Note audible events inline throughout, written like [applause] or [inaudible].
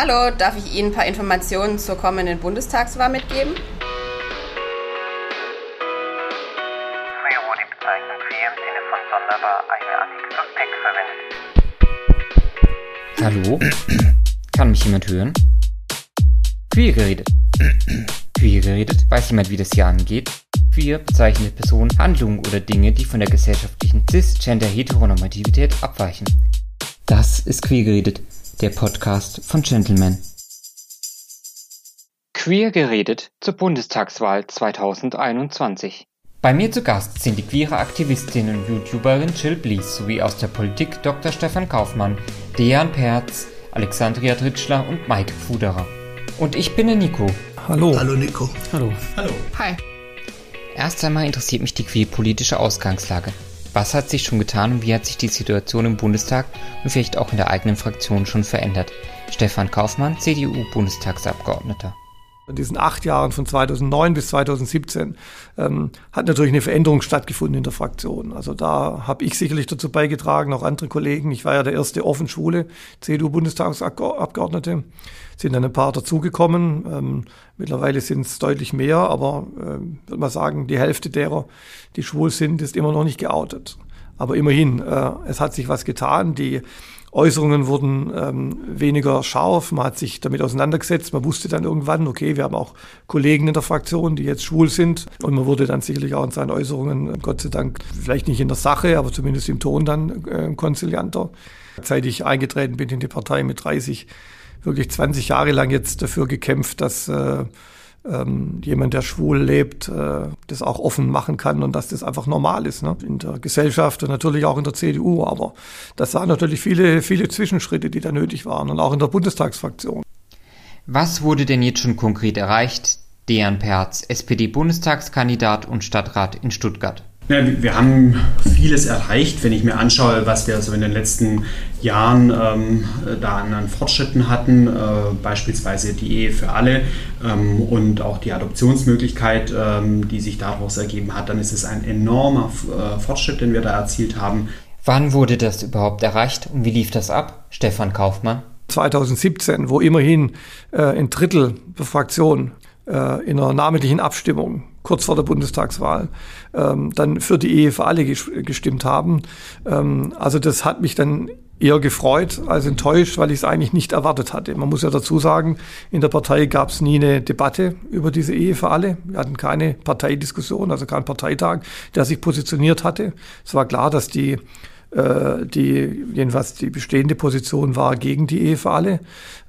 Hallo, darf ich Ihnen ein paar Informationen zur kommenden Bundestagswahl mitgeben? Früher wurde die Bezeichnung queer im Sinne von sonderbar eine Adjektiv verwendet. Hallo? Kann mich jemand hören? Queer geredet. Queer geredet? Weiß jemand, wie das hier angeht? Queer bezeichnet Personen, Handlungen oder Dinge, die von der gesellschaftlichen Cis-Gender-Heteronormativität abweichen. Das ist Queer geredet, der Podcast von Gentleman. Queer geredet zur Bundestagswahl 2021. Bei mir zu Gast sind die queere Aktivistin und YouTuberin Jill Blies sowie aus der Politik Dr. Stefan Kaufmann, Dejan Perz, Alexandria Tritschler und Mike Fuderer. Und ich bin der Nico. Hallo. Hallo Nico. Hallo. Hallo. Hi. Erst einmal interessiert mich die queerpolitische Ausgangslage. Was hat sich schon getan und wie hat sich die Situation im Bundestag und vielleicht auch in der eigenen Fraktion schon verändert? Stefan Kaufmann, CDU-Bundestagsabgeordneter. In diesen acht Jahren von 2009 bis 2017 ähm, hat natürlich eine Veränderung stattgefunden in der Fraktion. Also da habe ich sicherlich dazu beigetragen, auch andere Kollegen. Ich war ja der erste offenschwule CDU-Bundestagsabgeordnete. Sind dann ein paar dazugekommen. Ähm, mittlerweile sind es deutlich mehr, aber äh, würde man sagen, die Hälfte derer, die schwul sind, ist immer noch nicht geoutet. Aber immerhin, äh, es hat sich was getan. Die Äußerungen wurden ähm, weniger scharf, man hat sich damit auseinandergesetzt, man wusste dann irgendwann, okay, wir haben auch Kollegen in der Fraktion, die jetzt schwul sind. Und man wurde dann sicherlich auch in seinen Äußerungen, Gott sei Dank, vielleicht nicht in der Sache, aber zumindest im Ton dann äh, konzilianter. Seit ich eingetreten bin in die Partei mit 30, wirklich 20 Jahre lang jetzt dafür gekämpft, dass äh, ähm, jemand, der schwul lebt, äh, das auch offen machen kann und dass das einfach normal ist ne? in der Gesellschaft und natürlich auch in der CDU. Aber das waren natürlich viele, viele Zwischenschritte, die da nötig waren und auch in der Bundestagsfraktion. Was wurde denn jetzt schon konkret erreicht? Dejan Perz, SPD-Bundestagskandidat und Stadtrat in Stuttgart. Ja, wir haben vieles erreicht, wenn ich mir anschaue, was wir so in den letzten Jahren ähm, da an Fortschritten hatten, äh, beispielsweise die Ehe für alle ähm, und auch die Adoptionsmöglichkeit, ähm, die sich daraus ergeben hat, dann ist es ein enormer äh, Fortschritt, den wir da erzielt haben. Wann wurde das überhaupt erreicht und wie lief das ab? Stefan Kaufmann. 2017, wo immerhin äh, ein Drittel der Fraktion äh, in einer namentlichen Abstimmung kurz vor der Bundestagswahl ähm, dann für die Ehe für alle gestimmt haben. Ähm, also das hat mich dann eher gefreut als enttäuscht, weil ich es eigentlich nicht erwartet hatte. Man muss ja dazu sagen, in der Partei gab es nie eine Debatte über diese Ehe für alle. Wir hatten keine Parteidiskussion, also keinen Parteitag, der sich positioniert hatte. Es war klar, dass die die jedenfalls die bestehende Position war gegen die Ehe für alle.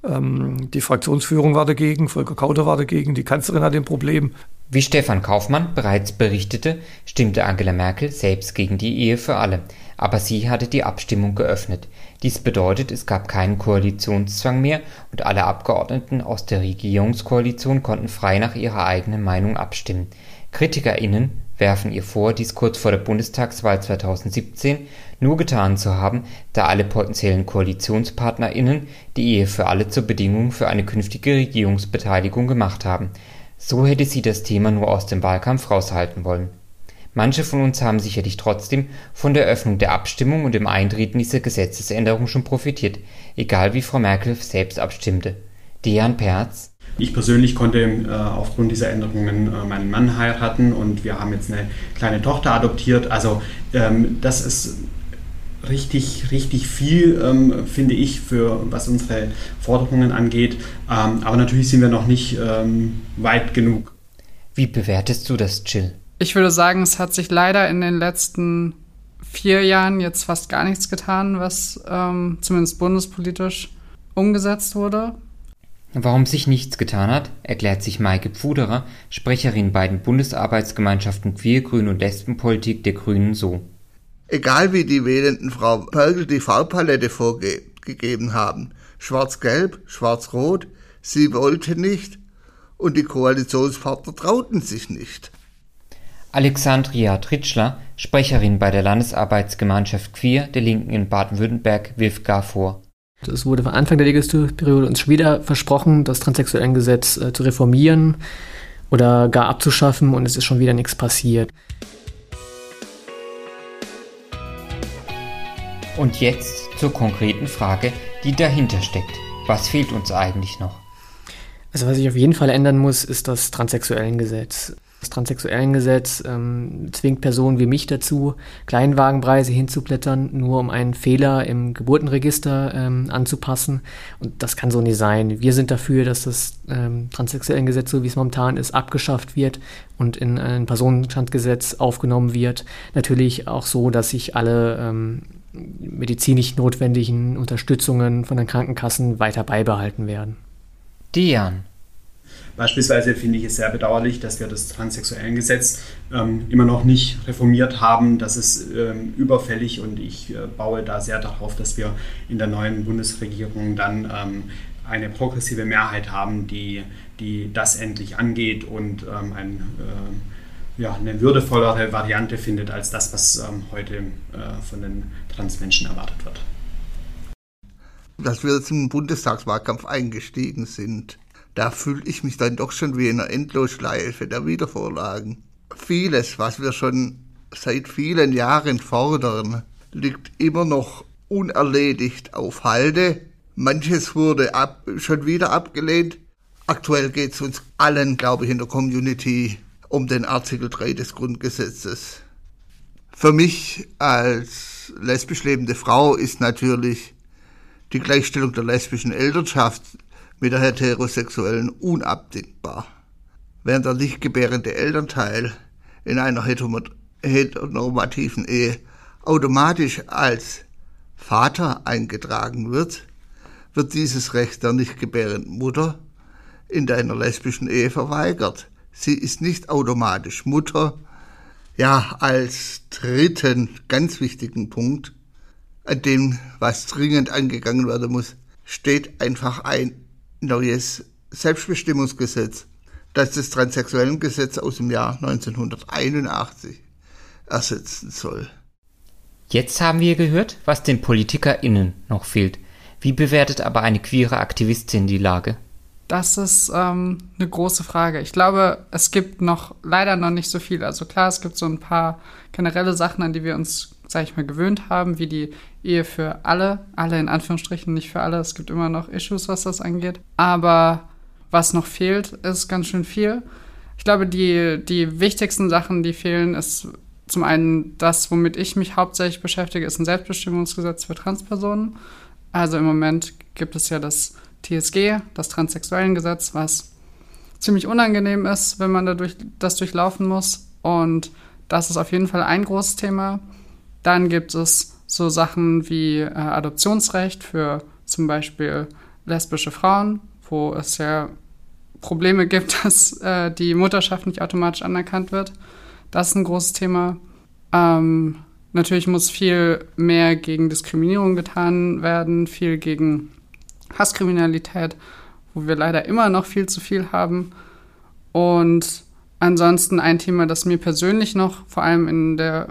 Ähm, die Fraktionsführung war dagegen, Volker Kauter war dagegen, die Kanzlerin hat ein Problem. Wie Stefan Kaufmann bereits berichtete, stimmte Angela Merkel selbst gegen die Ehe für alle, aber sie hatte die Abstimmung geöffnet. Dies bedeutet, es gab keinen Koalitionszwang mehr und alle Abgeordneten aus der Regierungskoalition konnten frei nach ihrer eigenen Meinung abstimmen. KritikerInnen werfen ihr vor, dies kurz vor der Bundestagswahl 2017 nur getan zu haben, da alle potenziellen KoalitionspartnerInnen die Ehe für alle zur Bedingung für eine künftige Regierungsbeteiligung gemacht haben. So hätte sie das Thema nur aus dem Wahlkampf raushalten wollen. Manche von uns haben sicherlich trotzdem von der Öffnung der Abstimmung und dem Eintreten dieser Gesetzesänderung schon profitiert, egal wie Frau Merkel selbst abstimmte. Dejan Perz ich persönlich konnte äh, aufgrund dieser Änderungen äh, meinen Mann heiraten und wir haben jetzt eine kleine Tochter adoptiert. Also ähm, das ist richtig, richtig viel, ähm, finde ich, für was unsere Forderungen angeht. Ähm, aber natürlich sind wir noch nicht ähm, weit genug. Wie bewertest du das, Jill? Ich würde sagen, es hat sich leider in den letzten vier Jahren jetzt fast gar nichts getan, was ähm, zumindest bundespolitisch umgesetzt wurde. Warum sich nichts getan hat, erklärt sich Maike Pfuderer, Sprecherin bei den Bundesarbeitsgemeinschaften Queer, Grün und Lesbenpolitik der Grünen so. Egal wie die wählenden Frau Merkel die Farbpalette vorgegeben haben, schwarz-gelb, schwarz-rot, sie wollte nicht und die Koalitionspartner trauten sich nicht. Alexandria Tritschler, Sprecherin bei der Landesarbeitsgemeinschaft Queer der Linken in Baden-Württemberg, wirft gar vor. Es wurde von Anfang der Legislaturperiode uns schon wieder versprochen, das Transsexuellengesetz äh, zu reformieren oder gar abzuschaffen und es ist schon wieder nichts passiert. Und jetzt zur konkreten Frage, die dahinter steckt. Was fehlt uns eigentlich noch? Also was sich auf jeden Fall ändern muss, ist das Transsexuellengesetz. Das Transsexuellengesetz ähm, zwingt Personen wie mich dazu, Kleinwagenpreise hinzublättern, nur um einen Fehler im Geburtenregister ähm, anzupassen. Und das kann so nicht sein. Wir sind dafür, dass das ähm, Transsexuellengesetz, so wie es momentan ist, abgeschafft wird und in ein Personenstandgesetz aufgenommen wird. Natürlich auch so, dass sich alle ähm, medizinisch notwendigen Unterstützungen von den Krankenkassen weiter beibehalten werden. Dian. Beispielsweise finde ich es sehr bedauerlich, dass wir das Transsexuellengesetz ähm, immer noch nicht reformiert haben. Das ist ähm, überfällig und ich äh, baue da sehr darauf, dass wir in der neuen Bundesregierung dann ähm, eine progressive Mehrheit haben, die, die das endlich angeht und ähm, ein, äh, ja, eine würdevollere Variante findet als das, was ähm, heute äh, von den Transmenschen erwartet wird. Dass wir jetzt im Bundestagswahlkampf eingestiegen sind da fühle ich mich dann doch schon wie in einer Endlosschleife der Wiedervorlagen. Vieles, was wir schon seit vielen Jahren fordern, liegt immer noch unerledigt auf Halde. Manches wurde ab, schon wieder abgelehnt. Aktuell geht es uns allen, glaube ich, in der Community um den Artikel 3 des Grundgesetzes. Für mich als lesbisch lebende Frau ist natürlich die Gleichstellung der lesbischen Elternschaft mit der heterosexuellen unabdingbar. Während der nicht gebärende Elternteil in einer heteronormativen Ehe automatisch als Vater eingetragen wird, wird dieses Recht der nicht gebärenden Mutter in einer lesbischen Ehe verweigert. Sie ist nicht automatisch Mutter. Ja, als dritten ganz wichtigen Punkt, an dem was dringend angegangen werden muss, steht einfach ein neues Selbstbestimmungsgesetz, das das Transsexuellengesetz aus dem Jahr 1981 ersetzen soll. Jetzt haben wir gehört, was den PolitikerInnen noch fehlt. Wie bewertet aber eine queere Aktivistin die Lage? Das ist ähm, eine große Frage. Ich glaube, es gibt noch leider noch nicht so viel. Also klar, es gibt so ein paar generelle Sachen, an die wir uns, sag ich mal, gewöhnt haben, wie die Ehe für alle, alle in Anführungsstrichen, nicht für alle. Es gibt immer noch Issues, was das angeht. Aber was noch fehlt, ist ganz schön viel. Ich glaube, die, die wichtigsten Sachen, die fehlen, ist zum einen das, womit ich mich hauptsächlich beschäftige, ist ein Selbstbestimmungsgesetz für Transpersonen. Also im Moment gibt es ja das TSG, das Transsexuellengesetz, was ziemlich unangenehm ist, wenn man dadurch, das durchlaufen muss. Und das ist auf jeden Fall ein großes Thema. Dann gibt es so Sachen wie äh, Adoptionsrecht für zum Beispiel lesbische Frauen, wo es ja Probleme gibt, [laughs] dass äh, die Mutterschaft nicht automatisch anerkannt wird. Das ist ein großes Thema. Ähm, natürlich muss viel mehr gegen Diskriminierung getan werden, viel gegen Hasskriminalität, wo wir leider immer noch viel zu viel haben. Und ansonsten ein Thema, das mir persönlich noch vor allem in der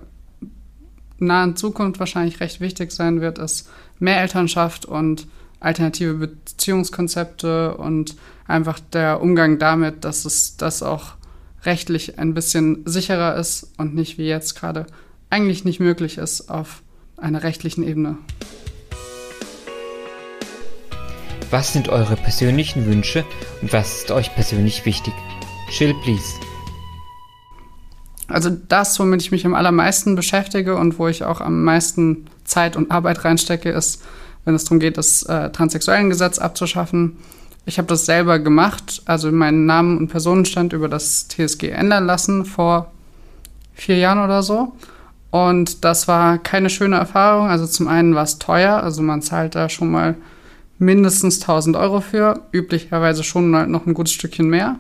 nahen Zukunft wahrscheinlich recht wichtig sein wird, ist mehr Elternschaft und alternative Beziehungskonzepte und einfach der Umgang damit, dass es das auch rechtlich ein bisschen sicherer ist und nicht wie jetzt gerade eigentlich nicht möglich ist auf einer rechtlichen Ebene. Was sind eure persönlichen Wünsche und was ist euch persönlich wichtig? Chill, please. Also das, womit ich mich am allermeisten beschäftige und wo ich auch am meisten Zeit und Arbeit reinstecke, ist, wenn es darum geht, das äh, Transsexuellengesetz abzuschaffen. Ich habe das selber gemacht, also meinen Namen und Personenstand über das TSG ändern lassen vor vier Jahren oder so. Und das war keine schöne Erfahrung. Also zum einen war es teuer, also man zahlt da schon mal mindestens 1000 Euro für, üblicherweise schon noch ein gutes Stückchen mehr.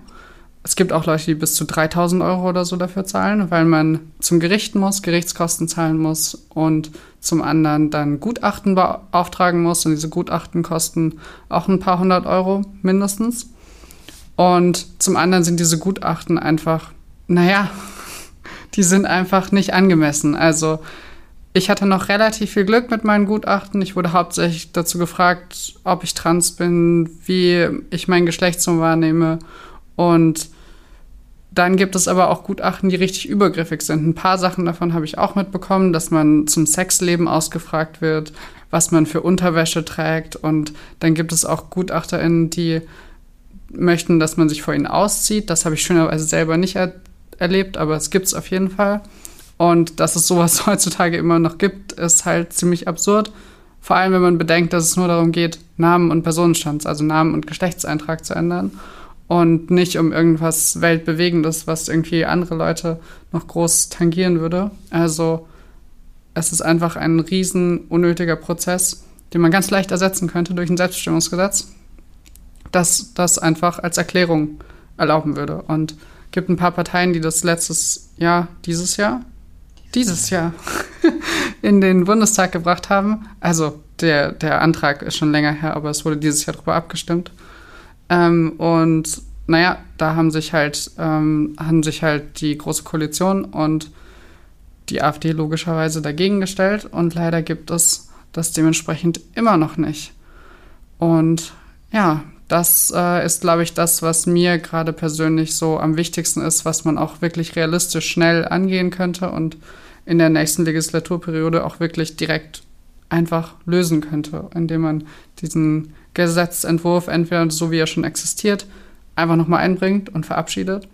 Es gibt auch Leute, die bis zu 3000 Euro oder so dafür zahlen, weil man zum Gericht muss, Gerichtskosten zahlen muss und zum anderen dann Gutachten beauftragen muss. Und diese Gutachten kosten auch ein paar hundert Euro mindestens. Und zum anderen sind diese Gutachten einfach, naja, [laughs] die sind einfach nicht angemessen. Also ich hatte noch relativ viel Glück mit meinen Gutachten. Ich wurde hauptsächlich dazu gefragt, ob ich trans bin, wie ich mein Geschlecht so wahrnehme und dann gibt es aber auch Gutachten, die richtig übergriffig sind. Ein paar Sachen davon habe ich auch mitbekommen, dass man zum Sexleben ausgefragt wird, was man für Unterwäsche trägt. Und dann gibt es auch GutachterInnen, die möchten, dass man sich vor ihnen auszieht. Das habe ich schönerweise selber nicht er erlebt, aber es gibt es auf jeden Fall. Und dass es sowas [laughs] heutzutage immer noch gibt, ist halt ziemlich absurd. Vor allem, wenn man bedenkt, dass es nur darum geht, Namen und Personenstands, also Namen und Geschlechtseintrag zu ändern und nicht um irgendwas Weltbewegendes, was irgendwie andere Leute noch groß tangieren würde. Also es ist einfach ein riesen unnötiger Prozess, den man ganz leicht ersetzen könnte durch ein Selbstbestimmungsgesetz, das das einfach als Erklärung erlauben würde. Und gibt ein paar Parteien, die das letztes Jahr, dieses Jahr, dieses Jahr [laughs] in den Bundestag gebracht haben. Also der, der Antrag ist schon länger her, aber es wurde dieses Jahr darüber abgestimmt. Ähm, und naja, da haben sich halt, ähm, haben sich halt die Große Koalition und die AfD logischerweise dagegen gestellt und leider gibt es das dementsprechend immer noch nicht. Und ja, das äh, ist, glaube ich, das, was mir gerade persönlich so am wichtigsten ist, was man auch wirklich realistisch schnell angehen könnte und in der nächsten Legislaturperiode auch wirklich direkt einfach lösen könnte, indem man diesen Gesetzentwurf entweder so wie er schon existiert, einfach nochmal einbringt und verabschiedet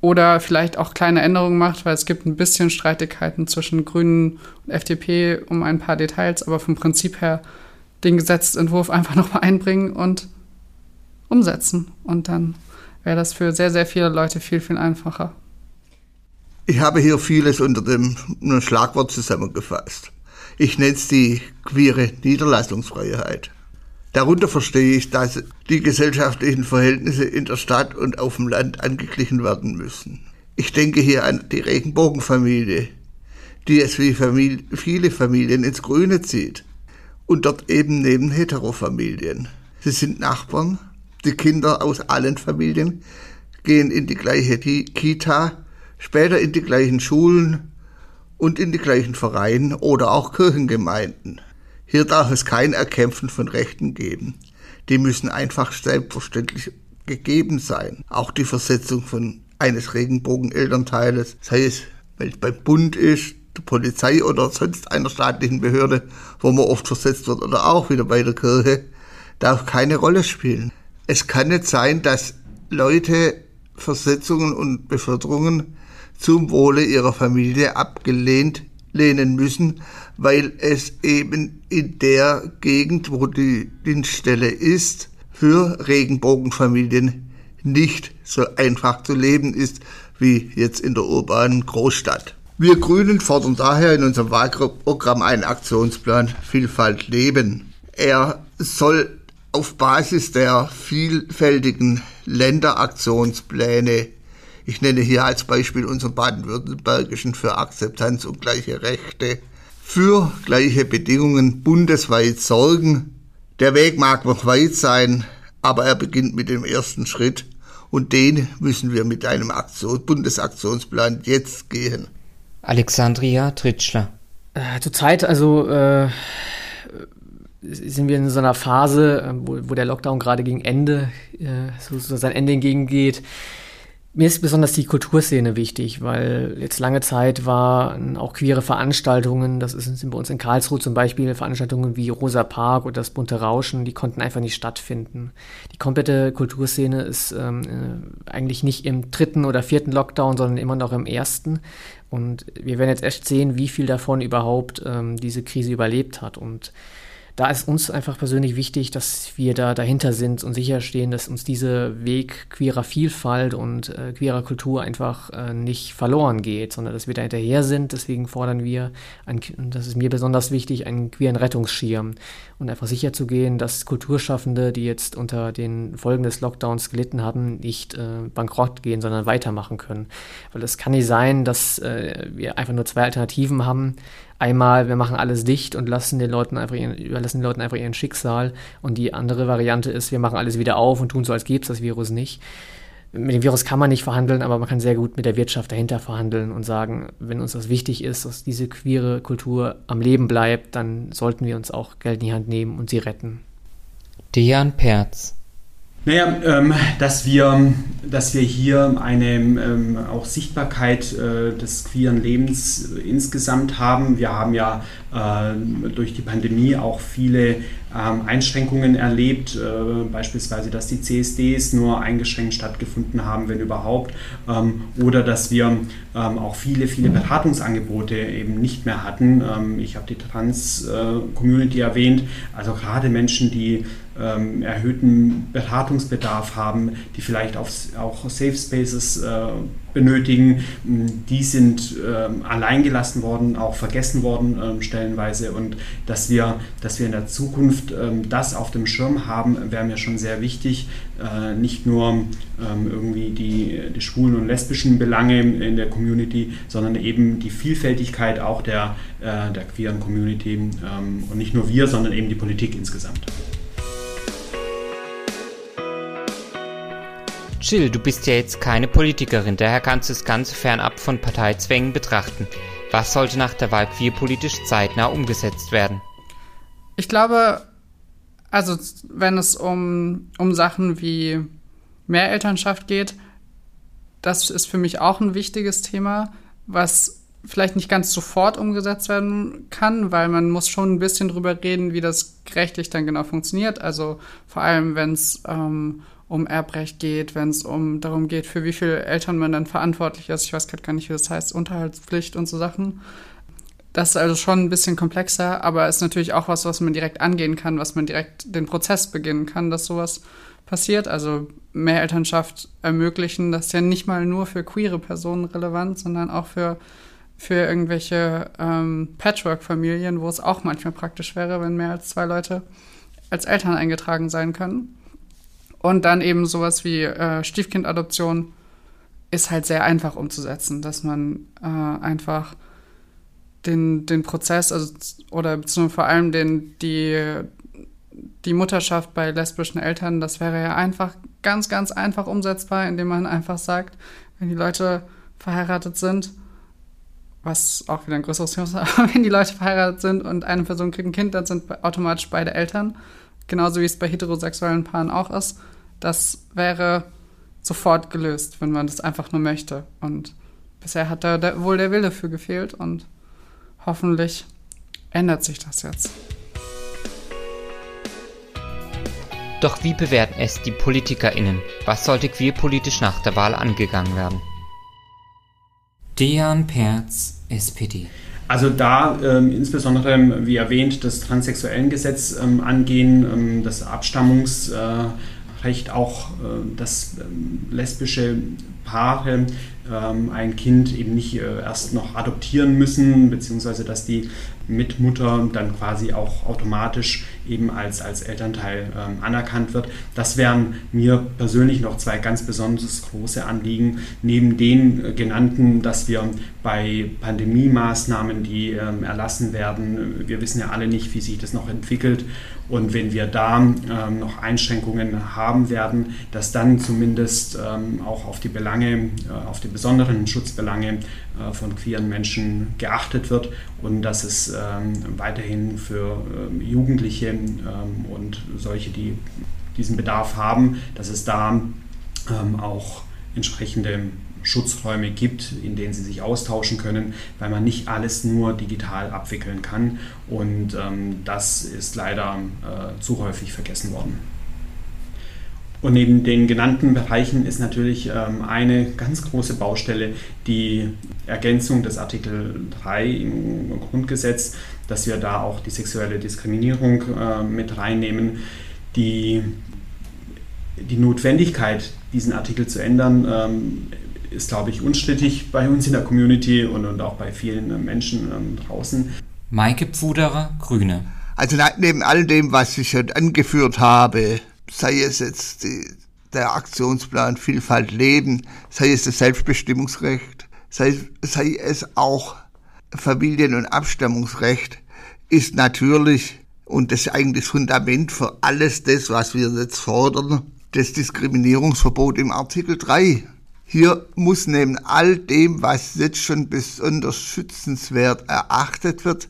oder vielleicht auch kleine Änderungen macht, weil es gibt ein bisschen Streitigkeiten zwischen Grünen und FDP um ein paar Details, aber vom Prinzip her den Gesetzentwurf einfach nochmal einbringen und umsetzen. Und dann wäre das für sehr, sehr viele Leute viel, viel einfacher. Ich habe hier vieles unter dem Schlagwort zusammengefasst. Ich nenne es die queere Niederlassungsfreiheit. Darunter verstehe ich, dass die gesellschaftlichen Verhältnisse in der Stadt und auf dem Land angeglichen werden müssen. Ich denke hier an die Regenbogenfamilie, die es wie Familie, viele Familien ins Grüne zieht. Und dort eben neben Heterofamilien. Sie sind Nachbarn, die Kinder aus allen Familien gehen in die gleiche Kita, später in die gleichen Schulen und in die gleichen Vereine oder auch Kirchengemeinden. Hier darf es kein Erkämpfen von Rechten geben. Die müssen einfach selbstverständlich gegeben sein. Auch die Versetzung von eines Regenbogenelternteiles, sei es, wenn es beim Bund ist, der Polizei oder sonst einer staatlichen Behörde, wo man oft versetzt wird, oder auch wieder bei der Kirche, darf keine Rolle spielen. Es kann nicht sein, dass Leute Versetzungen und Beförderungen zum Wohle ihrer Familie abgelehnt lehnen müssen, weil es eben in der Gegend, wo die Dienststelle ist, für Regenbogenfamilien nicht so einfach zu leben ist wie jetzt in der urbanen Großstadt. Wir Grünen fordern daher in unserem Wahlprogramm einen Aktionsplan Vielfalt leben. Er soll auf Basis der vielfältigen Länderaktionspläne ich nenne hier als Beispiel unseren baden-württembergischen für Akzeptanz und gleiche Rechte für gleiche Bedingungen bundesweit sorgen. Der Weg mag noch weit sein, aber er beginnt mit dem ersten Schritt und den müssen wir mit einem Aktion Bundesaktionsplan jetzt gehen. Alexandria Tritschler. Äh, Zurzeit also äh, sind wir in so einer Phase, äh, wo, wo der Lockdown gerade gegen Ende, äh, so, so sein Ende entgegengeht. Mir ist besonders die Kulturszene wichtig, weil jetzt lange Zeit waren auch queere Veranstaltungen, das sind bei uns in Karlsruhe zum Beispiel Veranstaltungen wie Rosa Park oder das bunte Rauschen, die konnten einfach nicht stattfinden. Die komplette Kulturszene ist ähm, äh, eigentlich nicht im dritten oder vierten Lockdown, sondern immer noch im ersten. Und wir werden jetzt echt sehen, wie viel davon überhaupt ähm, diese Krise überlebt hat. Und da ist uns einfach persönlich wichtig, dass wir da dahinter sind und sicherstehen, dass uns dieser Weg queerer Vielfalt und äh, queerer Kultur einfach äh, nicht verloren geht, sondern dass wir da hinterher sind. Deswegen fordern wir, ein, das ist mir besonders wichtig, einen queeren Rettungsschirm und einfach sicherzugehen, dass Kulturschaffende, die jetzt unter den Folgen des Lockdowns gelitten haben, nicht äh, bankrott gehen, sondern weitermachen können. Weil es kann nicht sein, dass äh, wir einfach nur zwei Alternativen haben einmal, wir machen alles dicht und lassen den Leuten einfach ihren, überlassen den Leuten einfach ihren Schicksal. Und die andere Variante ist, wir machen alles wieder auf und tun so, als gäbe es das Virus nicht. Mit dem Virus kann man nicht verhandeln, aber man kann sehr gut mit der Wirtschaft dahinter verhandeln und sagen, wenn uns das wichtig ist, dass diese queere Kultur am Leben bleibt, dann sollten wir uns auch Geld in die Hand nehmen und sie retten. Dejan Perz Naja, ähm, dass, wir, dass wir hier eine ähm, auch Sichtbarkeit äh, des queeren Lebens insgesamt haben. Wir haben ja äh, durch die Pandemie auch viele ähm, Einschränkungen erlebt, äh, beispielsweise, dass die CSDs nur eingeschränkt stattgefunden haben, wenn überhaupt, ähm, oder dass wir ähm, auch viele, viele Beratungsangebote eben nicht mehr hatten. Ähm, ich habe die Trans-Community erwähnt, also gerade Menschen, die ähm, erhöhten Beratungsbedarf haben, die vielleicht auf, auch Safe Spaces äh, benötigen, die sind ähm, alleingelassen worden, auch vergessen worden ähm, stellenweise. Und dass wir, dass wir in der Zukunft ähm, das auf dem Schirm haben, wäre mir schon sehr wichtig, äh, nicht nur ähm, irgendwie die, die schwulen und lesbischen Belange in der Community, sondern eben die Vielfältigkeit auch der, äh, der queeren Community ähm, und nicht nur wir, sondern eben die Politik insgesamt. Jill, du bist ja jetzt keine Politikerin, daher kannst du das Ganze fernab von Parteizwängen betrachten. Was sollte nach der Wahl queerpolitisch zeitnah umgesetzt werden? Ich glaube, also wenn es um, um Sachen wie Mehrelternschaft geht, das ist für mich auch ein wichtiges Thema, was vielleicht nicht ganz sofort umgesetzt werden kann, weil man muss schon ein bisschen drüber reden, wie das rechtlich dann genau funktioniert. Also vor allem, wenn es ähm, um Erbrecht geht, wenn es um darum geht, für wie viele Eltern man dann verantwortlich ist. Ich weiß gerade gar nicht, wie das heißt, Unterhaltspflicht und so Sachen. Das ist also schon ein bisschen komplexer, aber ist natürlich auch was, was man direkt angehen kann, was man direkt den Prozess beginnen kann, dass sowas passiert. Also mehr Elternschaft ermöglichen, das ist ja nicht mal nur für queere Personen relevant, sondern auch für, für irgendwelche ähm, Patchwork-Familien, wo es auch manchmal praktisch wäre, wenn mehr als zwei Leute als Eltern eingetragen sein können. Und dann eben sowas wie äh, Stiefkindadoption ist halt sehr einfach umzusetzen, dass man äh, einfach den, den Prozess, also oder vor allem den, die, die Mutterschaft bei lesbischen Eltern, das wäre ja einfach ganz, ganz einfach umsetzbar, indem man einfach sagt, wenn die Leute verheiratet sind, was auch wieder ein größeres Thema ist, [laughs] aber wenn die Leute verheiratet sind und eine Person kriegt ein Kind, dann sind automatisch beide Eltern genauso wie es bei heterosexuellen Paaren auch ist, das wäre sofort gelöst, wenn man das einfach nur möchte. Und bisher hat da wohl der Wille für gefehlt und hoffentlich ändert sich das jetzt. Doch wie bewerten es die PolitikerInnen? Was sollte queerpolitisch nach der Wahl angegangen werden? Dejan Perz, SPD. Also da ähm, insbesondere, wie erwähnt, das Transsexuellengesetz ähm, angehen, ähm, das Abstammungsrecht, äh, auch äh, dass ähm, lesbische Paare ähm, ein Kind eben nicht äh, erst noch adoptieren müssen, beziehungsweise dass die Mitmutter dann quasi auch automatisch eben als, als Elternteil ähm, anerkannt wird. Das wären mir persönlich noch zwei ganz besonders große Anliegen, neben den äh, genannten, dass wir bei Pandemie-Maßnahmen, die ähm, erlassen werden, wir wissen ja alle nicht, wie sich das noch entwickelt und wenn wir da ähm, noch Einschränkungen haben werden, dass dann zumindest ähm, auch auf die Belange, äh, auf die besonderen Schutzbelange äh, von queeren Menschen geachtet wird und dass es ähm, weiterhin für ähm, Jugendliche ähm, und solche, die diesen Bedarf haben, dass es da ähm, auch entsprechende Schutzräume gibt, in denen sie sich austauschen können, weil man nicht alles nur digital abwickeln kann. Und ähm, das ist leider äh, zu häufig vergessen worden. Und neben den genannten Bereichen ist natürlich ähm, eine ganz große Baustelle die Ergänzung des Artikel 3 im Grundgesetz, dass wir da auch die sexuelle Diskriminierung äh, mit reinnehmen. Die, die Notwendigkeit, diesen Artikel zu ändern, ähm, ist, glaube ich, unstrittig bei uns in der Community und, und auch bei vielen äh, Menschen ähm, draußen. Maike Pfuderer, Grüne. Also neben all dem, was ich schon angeführt habe, sei es jetzt die, der Aktionsplan Vielfalt Leben, sei es das Selbstbestimmungsrecht, sei, sei es auch Familien- und Abstammungsrecht, ist natürlich, und das ist eigentlich das Fundament für alles das, was wir jetzt fordern, das Diskriminierungsverbot im Artikel 3. Hier muss neben all dem, was jetzt schon besonders schützenswert erachtet wird,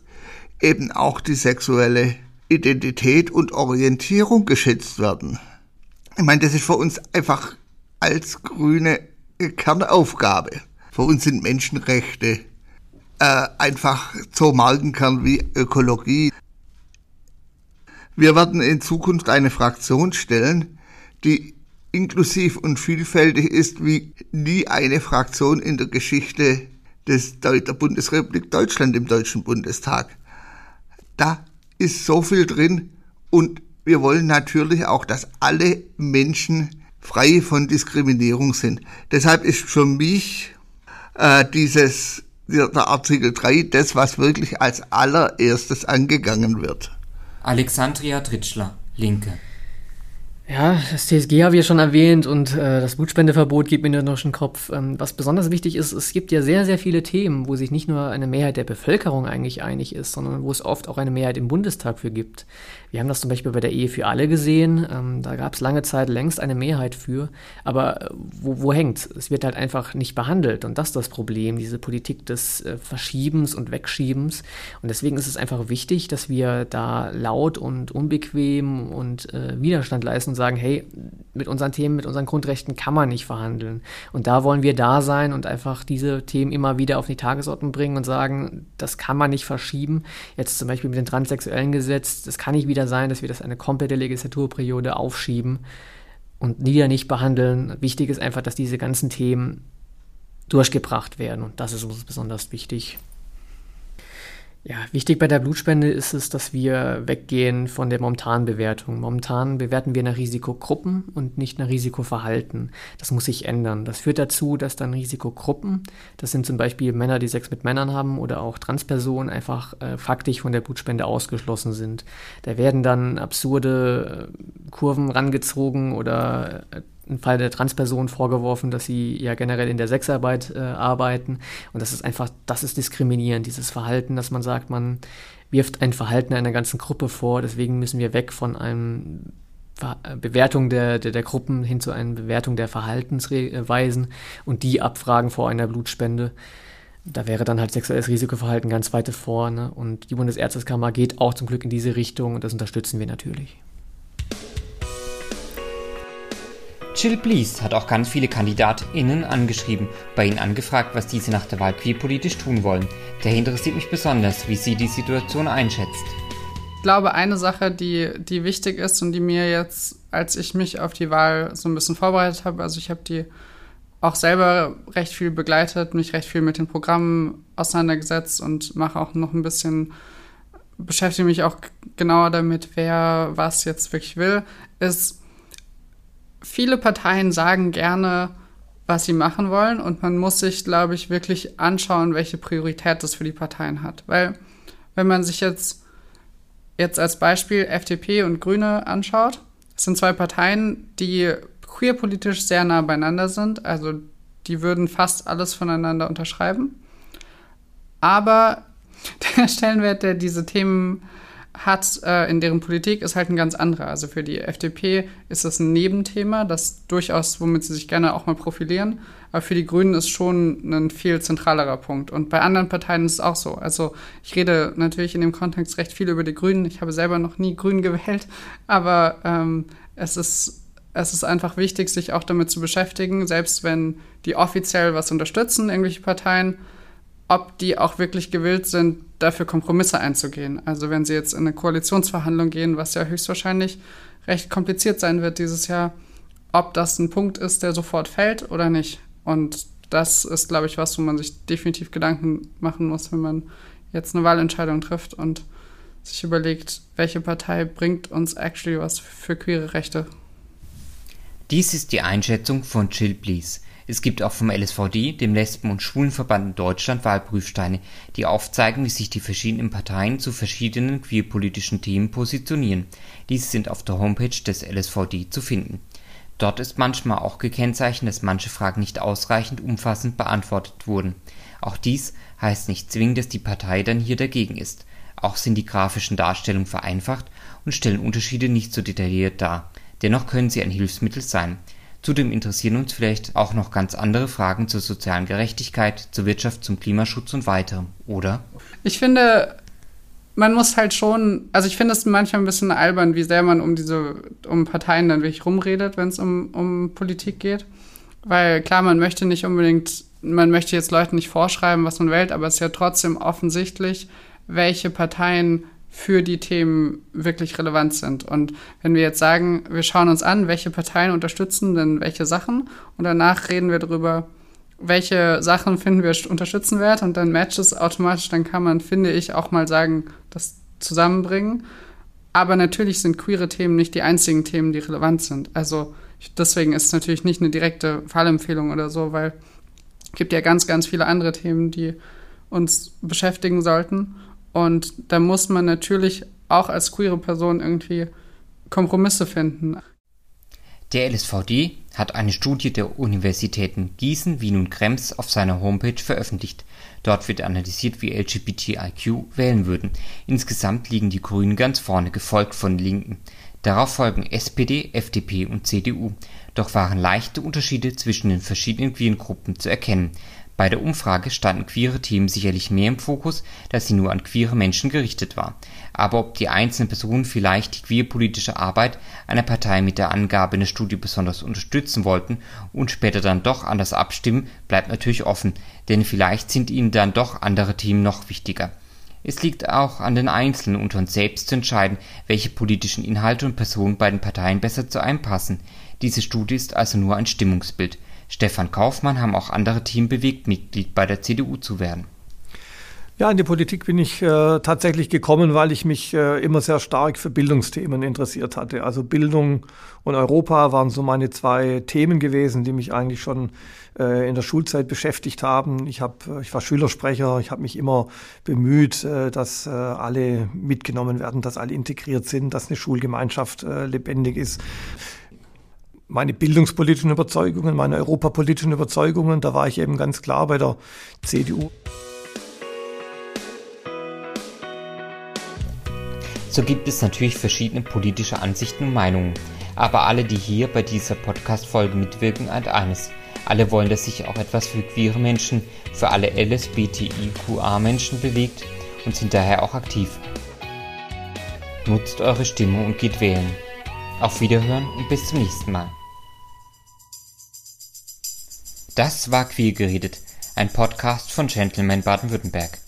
eben auch die sexuelle Identität und Orientierung geschätzt werden. Ich meine, das ist für uns einfach als Grüne Kernaufgabe. Für uns sind Menschenrechte äh, einfach so Markenkern wie Ökologie. Wir werden in Zukunft eine Fraktion stellen, die inklusiv und vielfältig ist wie nie eine Fraktion in der Geschichte des, der Bundesrepublik Deutschland im Deutschen Bundestag. Da ist so viel drin und wir wollen natürlich auch, dass alle Menschen frei von Diskriminierung sind. Deshalb ist für mich äh, dieses der Artikel 3 das, was wirklich als allererstes angegangen wird. Alexandria Tritschler, Linke. Ja, das TSG habe ich ja schon erwähnt und äh, das Blutspendeverbot geht mir nur noch den Kopf. Ähm, was besonders wichtig ist, es gibt ja sehr, sehr viele Themen, wo sich nicht nur eine Mehrheit der Bevölkerung eigentlich einig ist, sondern wo es oft auch eine Mehrheit im Bundestag für gibt. Wir haben das zum Beispiel bei der Ehe für alle gesehen. Ähm, da gab es lange Zeit längst eine Mehrheit für. Aber äh, wo, wo hängt es? wird halt einfach nicht behandelt. Und das ist das Problem, diese Politik des äh, Verschiebens und Wegschiebens. Und deswegen ist es einfach wichtig, dass wir da laut und unbequem und äh, Widerstand leisten sagen, hey, mit unseren Themen, mit unseren Grundrechten kann man nicht verhandeln. Und da wollen wir da sein und einfach diese Themen immer wieder auf die Tagesordnung bringen und sagen, das kann man nicht verschieben. Jetzt zum Beispiel mit dem transsexuellen Gesetz, das kann nicht wieder sein, dass wir das eine komplette Legislaturperiode aufschieben und wieder nicht behandeln. Wichtig ist einfach, dass diese ganzen Themen durchgebracht werden und das ist uns besonders wichtig. Ja, wichtig bei der Blutspende ist es, dass wir weggehen von der momentanen Bewertung. Momentan bewerten wir nach Risikogruppen und nicht nach Risikoverhalten. Das muss sich ändern. Das führt dazu, dass dann Risikogruppen, das sind zum Beispiel Männer, die Sex mit Männern haben oder auch Transpersonen, einfach äh, faktisch von der Blutspende ausgeschlossen sind. Da werden dann absurde äh, Kurven rangezogen oder äh, im Fall der Transperson vorgeworfen, dass sie ja generell in der Sexarbeit äh, arbeiten. Und das ist einfach, das ist diskriminierend, dieses Verhalten, dass man sagt, man wirft ein Verhalten einer ganzen Gruppe vor. Deswegen müssen wir weg von einem Bewertung der, der, der Gruppen hin zu einer Bewertung der Verhaltensweisen und die abfragen vor einer Blutspende. Da wäre dann halt sexuelles Risikoverhalten ganz weit vorne. Und die Bundesärztekammer geht auch zum Glück in diese Richtung und das unterstützen wir natürlich. Chill Please hat auch ganz viele KandidatInnen angeschrieben, bei ihnen angefragt, was diese nach der Wahl queerpolitisch tun wollen. Daher interessiert mich besonders, wie sie die Situation einschätzt. Ich glaube, eine Sache, die, die wichtig ist und die mir jetzt, als ich mich auf die Wahl so ein bisschen vorbereitet habe, also ich habe die auch selber recht viel begleitet, mich recht viel mit den Programmen auseinandergesetzt und mache auch noch ein bisschen, beschäftige mich auch genauer damit, wer was jetzt wirklich will, ist, viele Parteien sagen gerne, was sie machen wollen und man muss sich, glaube ich, wirklich anschauen, welche Priorität das für die Parteien hat. Weil wenn man sich jetzt, jetzt als Beispiel FDP und Grüne anschaut, es sind zwei Parteien, die queerpolitisch sehr nah beieinander sind, also die würden fast alles voneinander unterschreiben. Aber [laughs] der Stellenwert, der diese Themen hat äh, in deren Politik, ist halt ein ganz anderer. Also für die FDP ist das ein Nebenthema, das durchaus, womit sie sich gerne auch mal profilieren. Aber für die Grünen ist schon ein viel zentralerer Punkt. Und bei anderen Parteien ist es auch so. Also ich rede natürlich in dem Kontext recht viel über die Grünen. Ich habe selber noch nie Grün gewählt, aber ähm, es ist es ist einfach wichtig, sich auch damit zu beschäftigen, selbst wenn die offiziell was unterstützen, irgendwelche Parteien, ob die auch wirklich gewillt sind, dafür Kompromisse einzugehen. Also wenn sie jetzt in eine Koalitionsverhandlung gehen, was ja höchstwahrscheinlich recht kompliziert sein wird dieses Jahr, ob das ein Punkt ist, der sofort fällt oder nicht. Und das ist, glaube ich, was, wo man sich definitiv Gedanken machen muss, wenn man jetzt eine Wahlentscheidung trifft und sich überlegt, welche Partei bringt uns actually was für queere Rechte. Dies ist die Einschätzung von Chill Please. Es gibt auch vom LSVD, dem Lesben- und Schwulenverband in Deutschland, Wahlprüfsteine, die aufzeigen, wie sich die verschiedenen Parteien zu verschiedenen queerpolitischen Themen positionieren. Diese sind auf der Homepage des LSVD zu finden. Dort ist manchmal auch gekennzeichnet, dass manche Fragen nicht ausreichend umfassend beantwortet wurden. Auch dies heißt nicht zwingend, dass die Partei dann hier dagegen ist. Auch sind die grafischen Darstellungen vereinfacht und stellen Unterschiede nicht so detailliert dar. Dennoch können sie ein Hilfsmittel sein Zudem interessieren uns vielleicht auch noch ganz andere Fragen zur sozialen Gerechtigkeit, zur Wirtschaft, zum Klimaschutz und weiterem, oder? Ich finde, man muss halt schon, also ich finde es manchmal ein bisschen albern, wie sehr man um diese, um Parteien dann wirklich rumredet, wenn es um, um Politik geht. Weil klar, man möchte nicht unbedingt, man möchte jetzt Leuten nicht vorschreiben, was man wählt, aber es ist ja trotzdem offensichtlich, welche Parteien für die Themen wirklich relevant sind. Und wenn wir jetzt sagen, wir schauen uns an, welche Parteien unterstützen denn welche Sachen und danach reden wir darüber, welche Sachen finden wir unterstützenwert und dann matcht es automatisch, dann kann man, finde ich, auch mal sagen, das zusammenbringen. Aber natürlich sind queere Themen nicht die einzigen Themen, die relevant sind. Also deswegen ist es natürlich nicht eine direkte Fallempfehlung oder so, weil es gibt ja ganz, ganz viele andere Themen, die uns beschäftigen sollten. Und da muss man natürlich auch als queere Person irgendwie Kompromisse finden. Der LSVD hat eine Studie der Universitäten Gießen, Wien und Krems auf seiner Homepage veröffentlicht. Dort wird analysiert, wie LGBTIQ wählen würden. Insgesamt liegen die Grünen ganz vorne, gefolgt von Linken. Darauf folgen SPD, FDP und CDU. Doch waren leichte Unterschiede zwischen den verschiedenen queeren Gruppen zu erkennen. Bei der Umfrage standen queere Themen sicherlich mehr im Fokus, da sie nur an queere Menschen gerichtet war. Aber ob die einzelnen Personen vielleicht die queerpolitische Arbeit einer Partei mit der Angabe in der Studie besonders unterstützen wollten und später dann doch anders abstimmen, bleibt natürlich offen, denn vielleicht sind ihnen dann doch andere Themen noch wichtiger. Es liegt auch an den Einzelnen und uns selbst zu entscheiden, welche politischen Inhalte und Personen bei den Parteien besser zu einem passen. Diese Studie ist also nur ein Stimmungsbild. Stefan Kaufmann haben auch andere Team bewegt, Mitglied bei der CDU zu werden. Ja, in die Politik bin ich äh, tatsächlich gekommen, weil ich mich äh, immer sehr stark für Bildungsthemen interessiert hatte. Also Bildung und Europa waren so meine zwei Themen gewesen, die mich eigentlich schon äh, in der Schulzeit beschäftigt haben. Ich, hab, ich war Schülersprecher, ich habe mich immer bemüht, äh, dass äh, alle mitgenommen werden, dass alle integriert sind, dass eine Schulgemeinschaft äh, lebendig ist meine bildungspolitischen Überzeugungen, meine europapolitischen Überzeugungen, da war ich eben ganz klar bei der CDU. So gibt es natürlich verschiedene politische Ansichten und Meinungen. Aber alle, die hier bei dieser Podcast-Folge mitwirken, eint eines. Alle wollen, dass sich auch etwas für queere Menschen, für alle LSBTIQA-Menschen bewegt und sind daher auch aktiv. Nutzt eure Stimme und geht wählen. Auf Wiederhören und bis zum nächsten Mal. Das war Queer geredet, ein Podcast von Gentleman Baden-Württemberg.